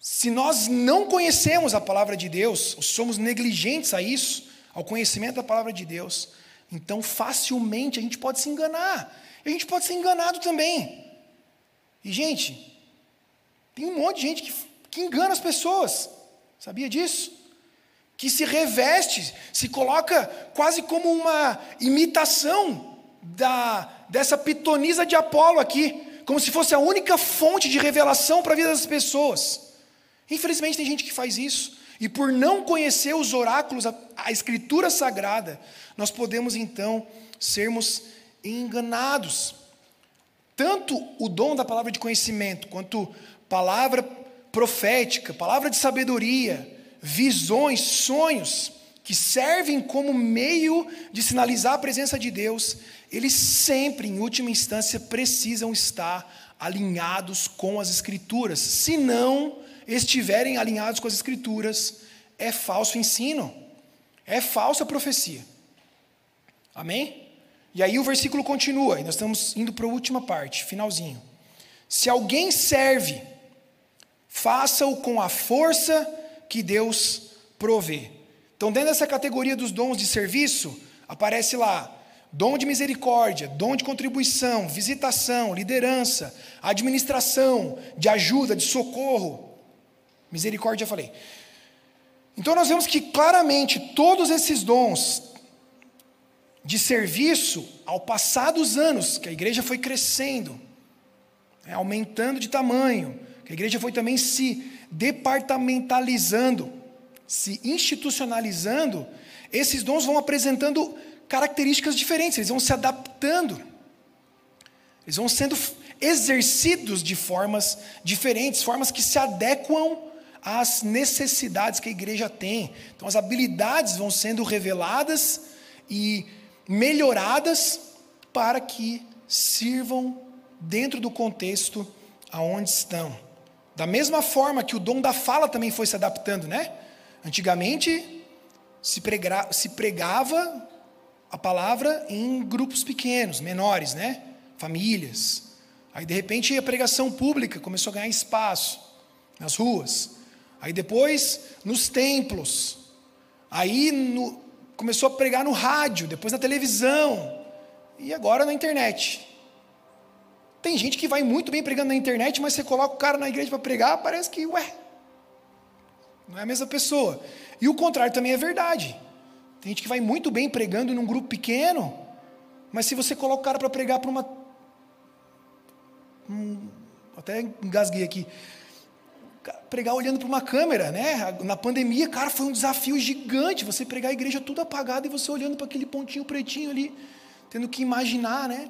Se nós não conhecemos a palavra de Deus, ou somos negligentes a isso, ao conhecimento da palavra de Deus, então facilmente a gente pode se enganar. E a gente pode ser enganado também. E, gente, tem um monte de gente que, que engana as pessoas. Sabia disso? Que se reveste, se coloca quase como uma imitação da, dessa pitonisa de Apolo aqui, como se fosse a única fonte de revelação para a vida das pessoas. Infelizmente tem gente que faz isso, e por não conhecer os oráculos, a, a escritura sagrada, nós podemos então sermos enganados. Tanto o dom da palavra de conhecimento, quanto palavra profética, palavra de sabedoria, visões, sonhos, que servem como meio de sinalizar a presença de Deus, eles sempre, em última instância, precisam estar alinhados com as Escrituras. Se não estiverem alinhados com as Escrituras, é falso ensino, é falsa profecia. Amém? E aí o versículo continua, e nós estamos indo para a última parte, finalzinho. Se alguém serve, faça-o com a força que Deus provê. Então, dentro dessa categoria dos dons de serviço, aparece lá dom de misericórdia, dom de contribuição, visitação, liderança, administração, de ajuda, de socorro. Misericórdia, já falei. Então nós vemos que claramente todos esses dons de serviço, ao passar dos anos, que a igreja foi crescendo, né, aumentando de tamanho, que a igreja foi também se departamentalizando, se institucionalizando, esses dons vão apresentando características diferentes, eles vão se adaptando, eles vão sendo exercidos de formas diferentes, formas que se adequam às necessidades que a igreja tem. Então, as habilidades vão sendo reveladas e melhoradas para que sirvam dentro do contexto aonde estão. Da mesma forma que o dom da fala também foi se adaptando, né? Antigamente se, se pregava a palavra em grupos pequenos, menores, né? Famílias. Aí de repente a pregação pública começou a ganhar espaço nas ruas. Aí depois nos templos. Aí no, começou a pregar no rádio, depois na televisão. E agora na internet. Tem gente que vai muito bem pregando na internet, mas você coloca o cara na igreja para pregar, parece que, ué, não é a mesma pessoa. E o contrário também é verdade. Tem gente que vai muito bem pregando num grupo pequeno, mas se você coloca o cara para pregar para uma. Hum, até engasguei aqui. Pregar olhando para uma câmera, né? Na pandemia, cara, foi um desafio gigante. Você pregar a igreja tudo apagada e você olhando para aquele pontinho pretinho ali, tendo que imaginar, né?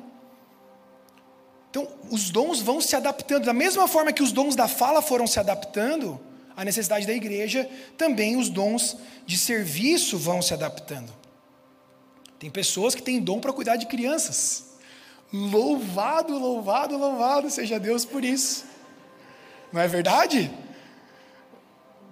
Então, os dons vão se adaptando. Da mesma forma que os dons da fala foram se adaptando à necessidade da igreja, também os dons de serviço vão se adaptando. Tem pessoas que têm dom para cuidar de crianças. Louvado, louvado, louvado seja Deus por isso. Não é verdade?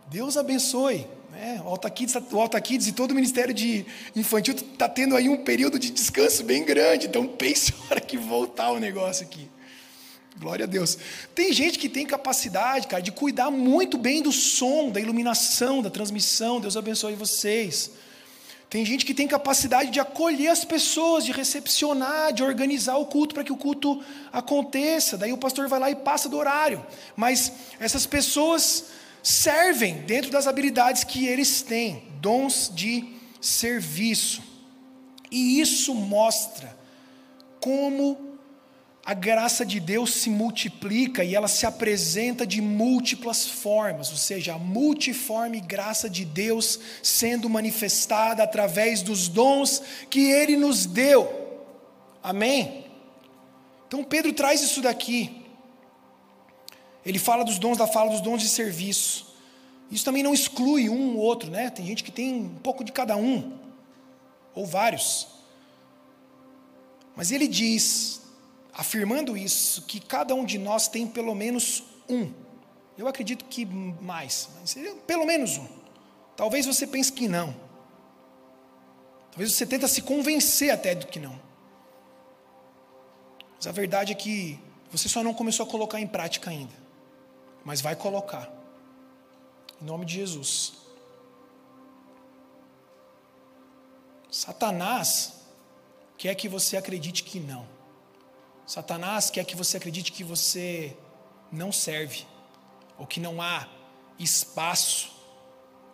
Deus abençoe. Né? O, Alta Kids, o Alta Kids e todo o Ministério de Infantil está tendo aí um período de descanso bem grande. Então pense a hora que voltar o negócio aqui. Glória a Deus. Tem gente que tem capacidade, cara, de cuidar muito bem do som, da iluminação, da transmissão. Deus abençoe vocês. Tem gente que tem capacidade de acolher as pessoas, de recepcionar, de organizar o culto para que o culto aconteça. Daí o pastor vai lá e passa do horário. Mas essas pessoas servem dentro das habilidades que eles têm, dons de serviço. E isso mostra como a graça de Deus se multiplica e ela se apresenta de múltiplas formas, ou seja, a multiforme graça de Deus sendo manifestada através dos dons que Ele nos deu. Amém? Então Pedro traz isso daqui. Ele fala dos dons da fala, dos dons de serviço. Isso também não exclui um ou outro, né? Tem gente que tem um pouco de cada um, ou vários. Mas ele diz, afirmando isso, que cada um de nós tem pelo menos um. Eu acredito que mais, mas seria pelo menos um. Talvez você pense que não. Talvez você tenta se convencer até do que não. Mas a verdade é que você só não começou a colocar em prática ainda mas vai colocar. Em nome de Jesus. Satanás quer que você acredite que não. Satanás quer que você acredite que você não serve, ou que não há espaço,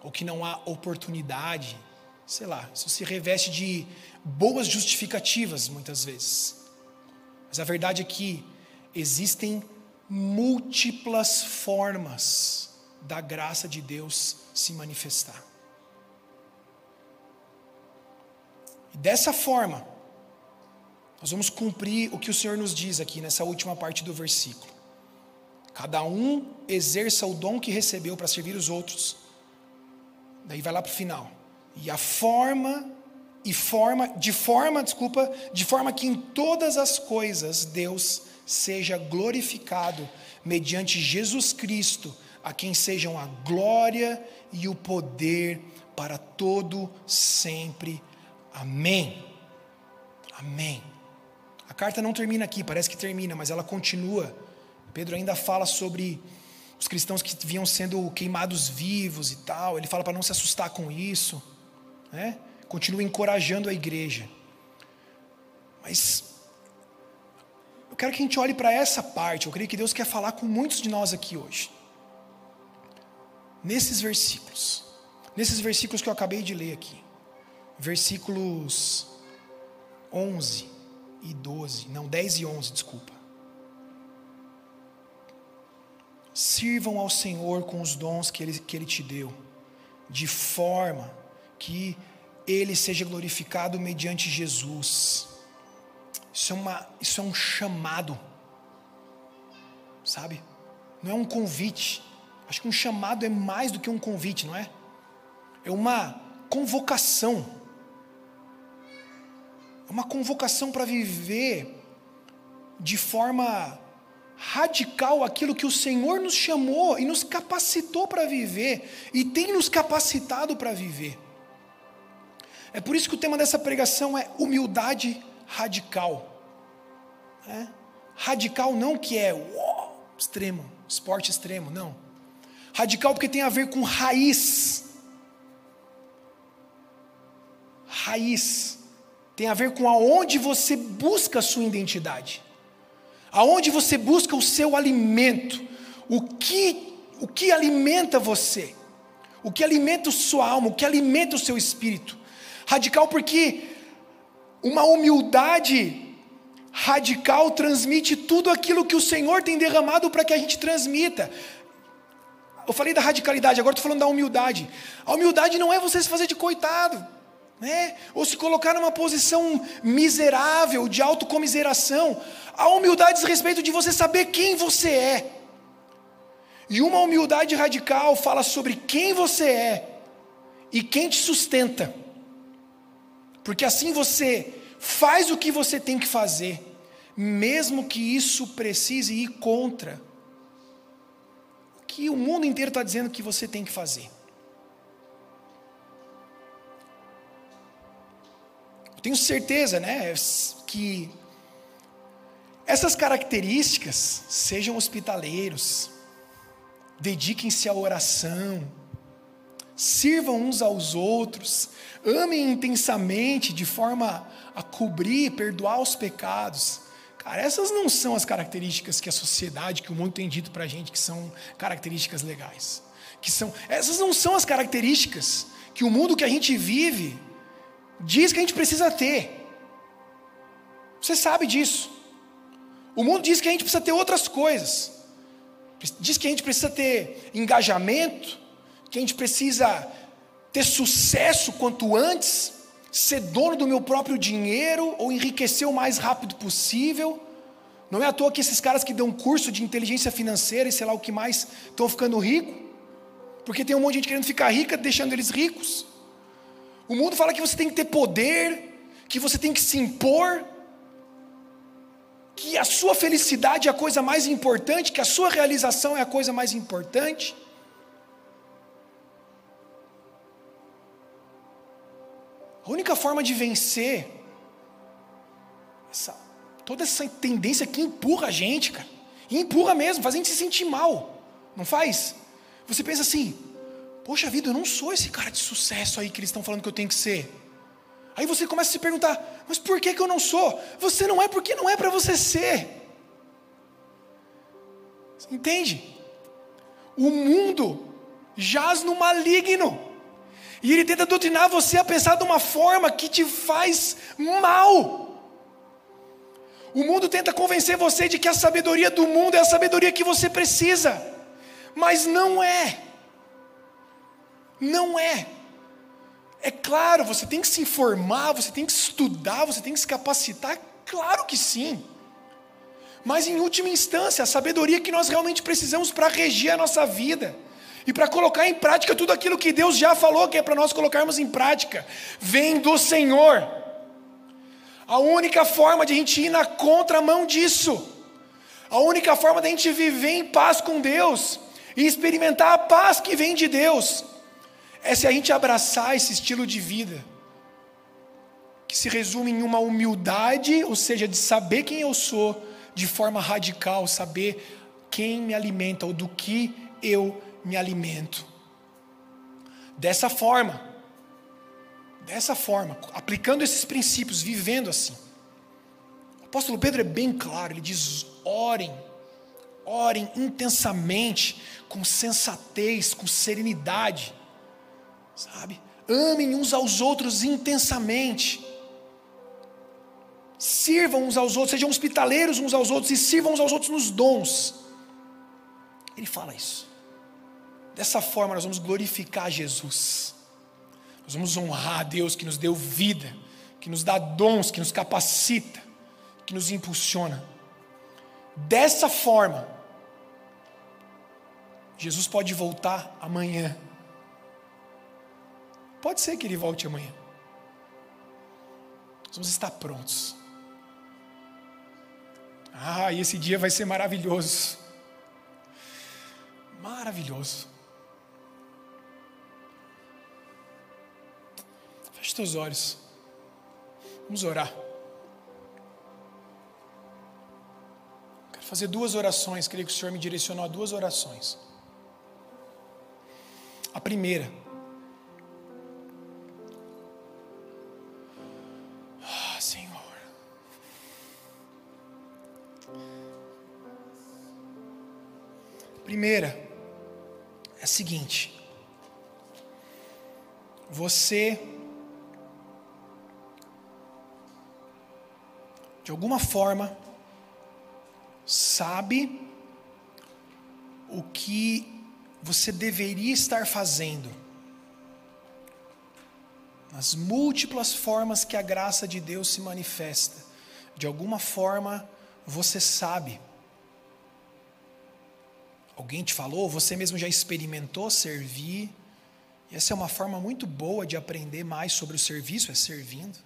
ou que não há oportunidade. Sei lá, isso se reveste de boas justificativas muitas vezes. Mas a verdade é que existem múltiplas formas da graça de Deus se manifestar. E dessa forma, nós vamos cumprir o que o Senhor nos diz aqui nessa última parte do versículo. Cada um exerça o dom que recebeu para servir os outros. Daí vai lá para o final. E a forma e forma de forma, desculpa, de forma que em todas as coisas Deus seja glorificado mediante Jesus Cristo, a quem sejam a glória e o poder para todo sempre. Amém. Amém. A carta não termina aqui, parece que termina, mas ela continua. Pedro ainda fala sobre os cristãos que vinham sendo queimados vivos e tal. Ele fala para não se assustar com isso, né? Continua encorajando a igreja. Mas eu quero que a gente olhe para essa parte. Eu creio que Deus quer falar com muitos de nós aqui hoje. Nesses versículos. Nesses versículos que eu acabei de ler aqui. Versículos 11 e 12. Não, 10 e 11, desculpa. Sirvam ao Senhor com os dons que Ele, que Ele te deu, de forma que Ele seja glorificado mediante Jesus isso é, uma, isso é um chamado, sabe? Não é um convite. Acho que um chamado é mais do que um convite, não é? É uma convocação. Uma convocação para viver de forma radical aquilo que o Senhor nos chamou e nos capacitou para viver e tem nos capacitado para viver. É por isso que o tema dessa pregação é humildade radical. É? Radical não que é uou, extremo, esporte extremo, não. Radical porque tem a ver com raiz. Raiz. Tem a ver com aonde você busca a sua identidade. Aonde você busca o seu alimento. O que, o que alimenta você. O que alimenta a sua alma, o que alimenta o seu espírito. Radical porque uma humildade radical transmite tudo aquilo que o Senhor tem derramado para que a gente transmita. Eu falei da radicalidade, agora estou falando da humildade. A humildade não é você se fazer de coitado, né? ou se colocar numa posição miserável, de autocomiseração. A humildade diz respeito de você saber quem você é. E uma humildade radical fala sobre quem você é e quem te sustenta. Porque assim você faz o que você tem que fazer, mesmo que isso precise ir contra o que o mundo inteiro está dizendo que você tem que fazer. Tenho certeza, né, que essas características sejam hospitaleiros, dediquem-se à oração, sirvam uns aos outros, amem intensamente de forma a cobrir, perdoar os pecados. Cara, essas não são as características que a sociedade, que o mundo tem dito para a gente que são características legais. Que são, essas não são as características que o mundo que a gente vive diz que a gente precisa ter. Você sabe disso. O mundo diz que a gente precisa ter outras coisas. Diz que a gente precisa ter engajamento, que a gente precisa ter sucesso quanto antes, ser dono do meu próprio dinheiro ou enriquecer o mais rápido possível. Não é à toa que esses caras que dão curso de inteligência financeira e sei lá o que mais estão ficando ricos, porque tem um monte de gente querendo ficar rica, deixando eles ricos. O mundo fala que você tem que ter poder, que você tem que se impor, que a sua felicidade é a coisa mais importante, que a sua realização é a coisa mais importante. A única forma de vencer essa, toda essa tendência que empurra a gente, cara, e empurra mesmo, faz a gente se sentir mal, não faz? Você pensa assim, poxa vida, eu não sou esse cara de sucesso aí que eles estão falando que eu tenho que ser. Aí você começa a se perguntar, mas por que, que eu não sou? Você não é porque não é para você ser. Entende? O mundo jaz no maligno. E ele tenta doutrinar você a pensar de uma forma que te faz mal. O mundo tenta convencer você de que a sabedoria do mundo é a sabedoria que você precisa, mas não é. Não é. É claro, você tem que se informar, você tem que estudar, você tem que se capacitar, claro que sim. Mas em última instância, a sabedoria que nós realmente precisamos para regir a nossa vida e para colocar em prática tudo aquilo que Deus já falou que é para nós colocarmos em prática, vem do Senhor. A única forma de a gente ir na contramão disso, a única forma de a gente viver em paz com Deus e experimentar a paz que vem de Deus, é se a gente abraçar esse estilo de vida, que se resume em uma humildade, ou seja, de saber quem eu sou, de forma radical, saber quem me alimenta ou do que eu me alimento. Dessa forma, dessa forma, aplicando esses princípios, vivendo assim. O apóstolo Pedro é bem claro, ele diz: orem, orem intensamente, com sensatez, com serenidade, sabe? Amem uns aos outros intensamente. Sirvam uns aos outros, sejam hospitaleiros uns aos outros e sirvam uns aos outros nos dons. Ele fala isso. Dessa forma, nós vamos glorificar Jesus. Nós vamos honrar a Deus que nos deu vida, que nos dá dons, que nos capacita, que nos impulsiona. Dessa forma, Jesus pode voltar amanhã. Pode ser que ele volte amanhã. vamos estar prontos. Ah, e esse dia vai ser maravilhoso. Maravilhoso. Feche teus olhos. Vamos orar. Quero fazer duas orações. Creio que o Senhor me direcionou a duas orações. A primeira. Primeira é a seguinte. Você de alguma forma, sabe o que você deveria estar fazendo, nas múltiplas formas que a graça de Deus se manifesta, de alguma forma você sabe. Alguém te falou, você mesmo já experimentou servir. E essa é uma forma muito boa de aprender mais sobre o serviço, é servindo.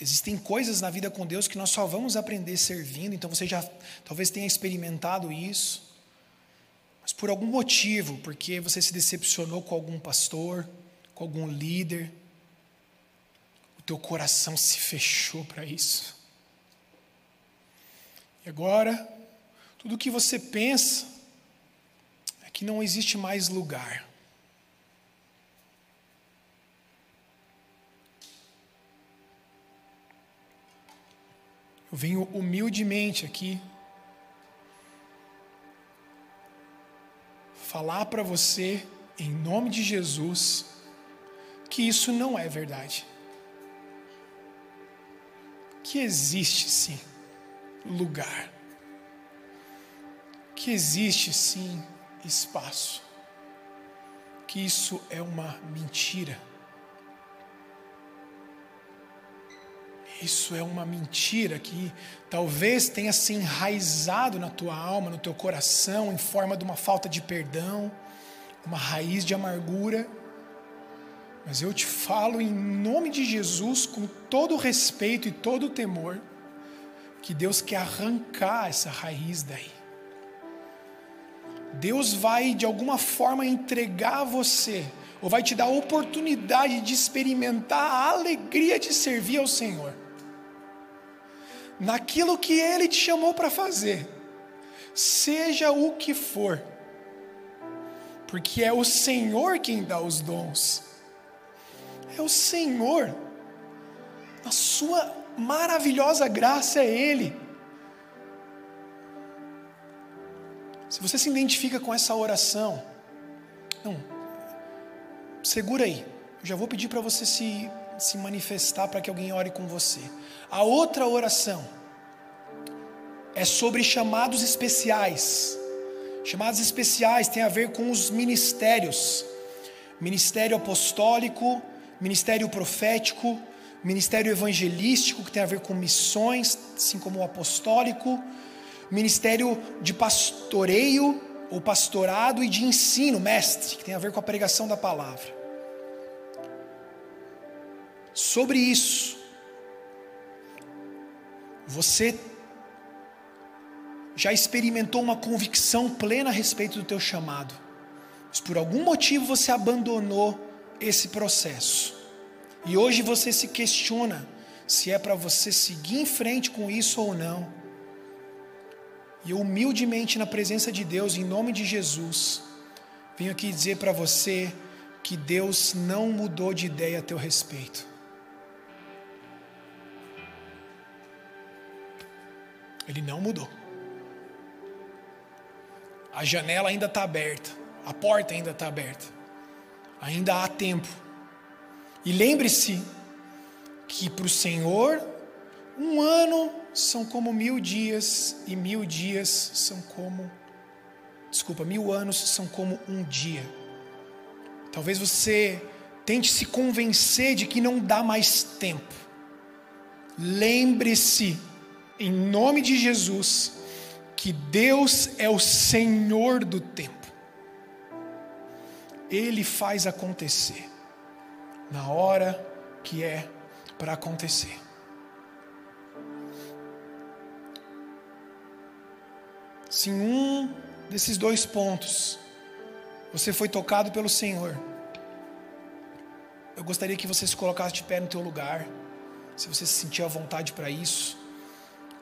Existem coisas na vida com Deus que nós só vamos aprender servindo, então você já talvez tenha experimentado isso. Mas por algum motivo, porque você se decepcionou com algum pastor, com algum líder, o teu coração se fechou para isso. E agora, tudo que você pensa é que não existe mais lugar. Eu venho humildemente aqui falar para você, em nome de Jesus, que isso não é verdade. Que existe sim lugar. Que existe sim espaço. Que isso é uma mentira. Isso é uma mentira que talvez tenha se enraizado na tua alma, no teu coração, em forma de uma falta de perdão, uma raiz de amargura. Mas eu te falo em nome de Jesus, com todo o respeito e todo o temor, que Deus quer arrancar essa raiz daí. Deus vai de alguma forma entregar a você, ou vai te dar a oportunidade de experimentar a alegria de servir ao Senhor. Naquilo que Ele te chamou para fazer, seja o que for, porque é o Senhor quem dá os dons, é o Senhor, a Sua maravilhosa graça é Ele. Se você se identifica com essa oração, não, segura aí, eu já vou pedir para você se, se manifestar para que alguém ore com você. A outra oração é sobre chamados especiais. Chamados especiais tem a ver com os ministérios: ministério apostólico, ministério profético, ministério evangelístico, que tem a ver com missões, assim como o apostólico, ministério de pastoreio ou pastorado e de ensino, mestre, que tem a ver com a pregação da palavra. Sobre isso, você já experimentou uma convicção plena a respeito do teu chamado, mas por algum motivo você abandonou esse processo. E hoje você se questiona se é para você seguir em frente com isso ou não. E humildemente na presença de Deus, em nome de Jesus, venho aqui dizer para você que Deus não mudou de ideia a teu respeito. Ele não mudou. A janela ainda está aberta, a porta ainda está aberta, ainda há tempo. E lembre-se que para o Senhor, um ano são como mil dias, e mil dias são como. Desculpa, mil anos são como um dia. Talvez você tente se convencer de que não dá mais tempo. Lembre-se em nome de Jesus, que Deus é o Senhor do tempo. Ele faz acontecer na hora que é para acontecer. Se em um desses dois pontos você foi tocado pelo Senhor, eu gostaria que você se colocasse de pé no teu lugar, se você se sentir à vontade para isso,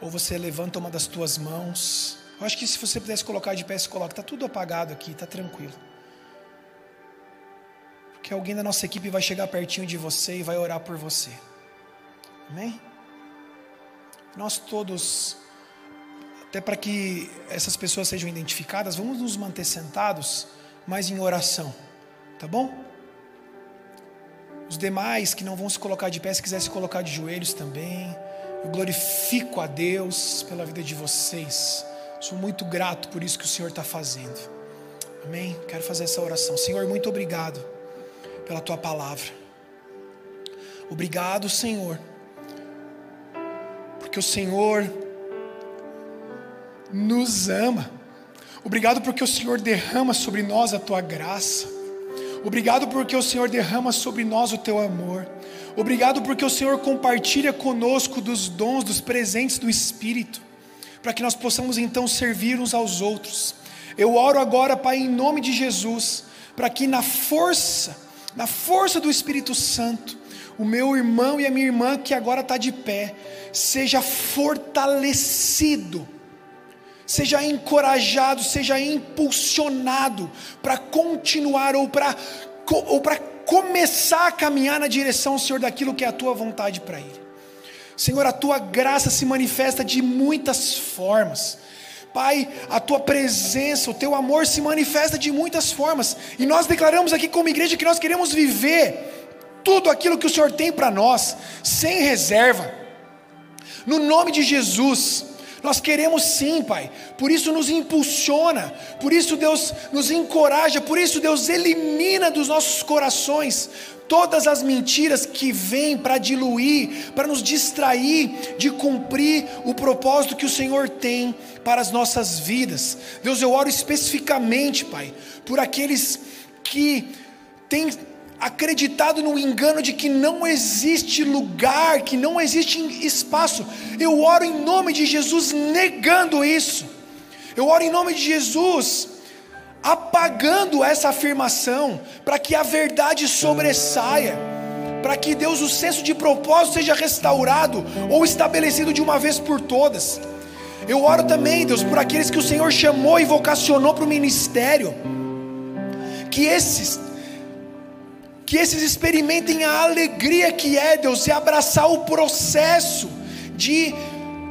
ou você levanta uma das tuas mãos. Eu acho que se você pudesse colocar de pé, se coloca. Está tudo apagado aqui, está tranquilo. Porque alguém da nossa equipe vai chegar pertinho de você e vai orar por você. Amém? Nós todos até para que essas pessoas sejam identificadas, vamos nos manter sentados, mas em oração, tá bom? Os demais que não vão se colocar de pé, se quiser se colocar de joelhos também. Eu glorifico a Deus pela vida de vocês. Sou muito grato por isso que o Senhor está fazendo. Amém? Quero fazer essa oração. Senhor, muito obrigado pela tua palavra. Obrigado, Senhor, porque o Senhor nos ama. Obrigado porque o Senhor derrama sobre nós a tua graça. Obrigado porque o Senhor derrama sobre nós o teu amor. Obrigado porque o Senhor compartilha conosco dos dons, dos presentes do Espírito, para que nós possamos então servir uns aos outros. Eu oro agora, Pai, em nome de Jesus, para que na força, na força do Espírito Santo, o meu irmão e a minha irmã que agora está de pé, seja fortalecido seja encorajado, seja impulsionado para continuar ou para ou para começar a caminhar na direção, Senhor, daquilo que é a tua vontade para Ele. Senhor, a tua graça se manifesta de muitas formas. Pai, a tua presença, o teu amor se manifesta de muitas formas. E nós declaramos aqui como igreja que nós queremos viver tudo aquilo que o Senhor tem para nós, sem reserva. No nome de Jesus, nós queremos sim, Pai. Por isso nos impulsiona, por isso Deus nos encoraja, por isso Deus elimina dos nossos corações todas as mentiras que vêm para diluir, para nos distrair de cumprir o propósito que o Senhor tem para as nossas vidas. Deus, eu oro especificamente, Pai, por aqueles que têm acreditado no engano de que não existe lugar, que não existe espaço. Eu oro em nome de Jesus negando isso. Eu oro em nome de Jesus apagando essa afirmação, para que a verdade sobressaia, para que Deus, o senso de propósito seja restaurado ou estabelecido de uma vez por todas. Eu oro também, Deus, por aqueles que o Senhor chamou e vocacionou para o ministério, que esses que esses experimentem a alegria que é, Deus, e abraçar o processo de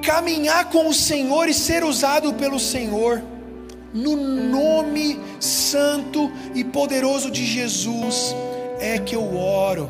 caminhar com o Senhor e ser usado pelo Senhor, no nome santo e poderoso de Jesus, é que eu oro.